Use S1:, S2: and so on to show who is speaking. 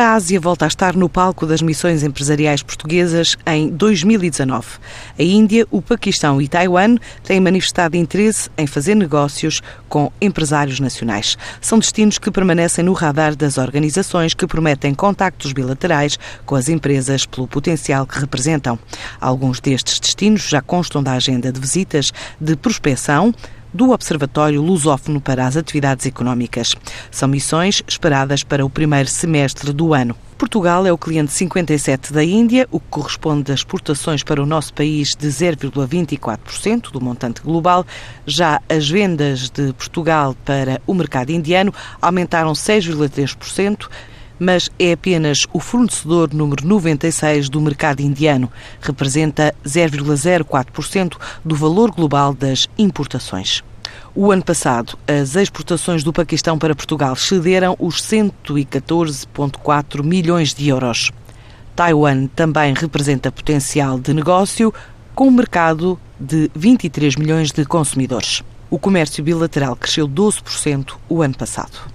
S1: A Ásia volta a estar no palco das missões empresariais portuguesas em 2019. A Índia, o Paquistão e Taiwan têm manifestado interesse em fazer negócios com empresários nacionais. São destinos que permanecem no radar das organizações que prometem contactos bilaterais com as empresas pelo potencial que representam. Alguns destes destinos já constam da agenda de visitas de prospecção do Observatório Lusófono para as Atividades Económicas. São missões esperadas para o primeiro semestre do ano. Portugal é o cliente 57 da Índia, o que corresponde a exportações para o nosso país de 0,24% do montante global. Já as vendas de Portugal para o mercado indiano aumentaram 6,3%, mas é apenas o fornecedor número 96 do mercado indiano. Representa 0,04% do valor global das importações. O ano passado, as exportações do Paquistão para Portugal cederam os 114,4 milhões de euros. Taiwan também representa potencial de negócio, com um mercado de 23 milhões de consumidores. O comércio bilateral cresceu 12% o ano passado.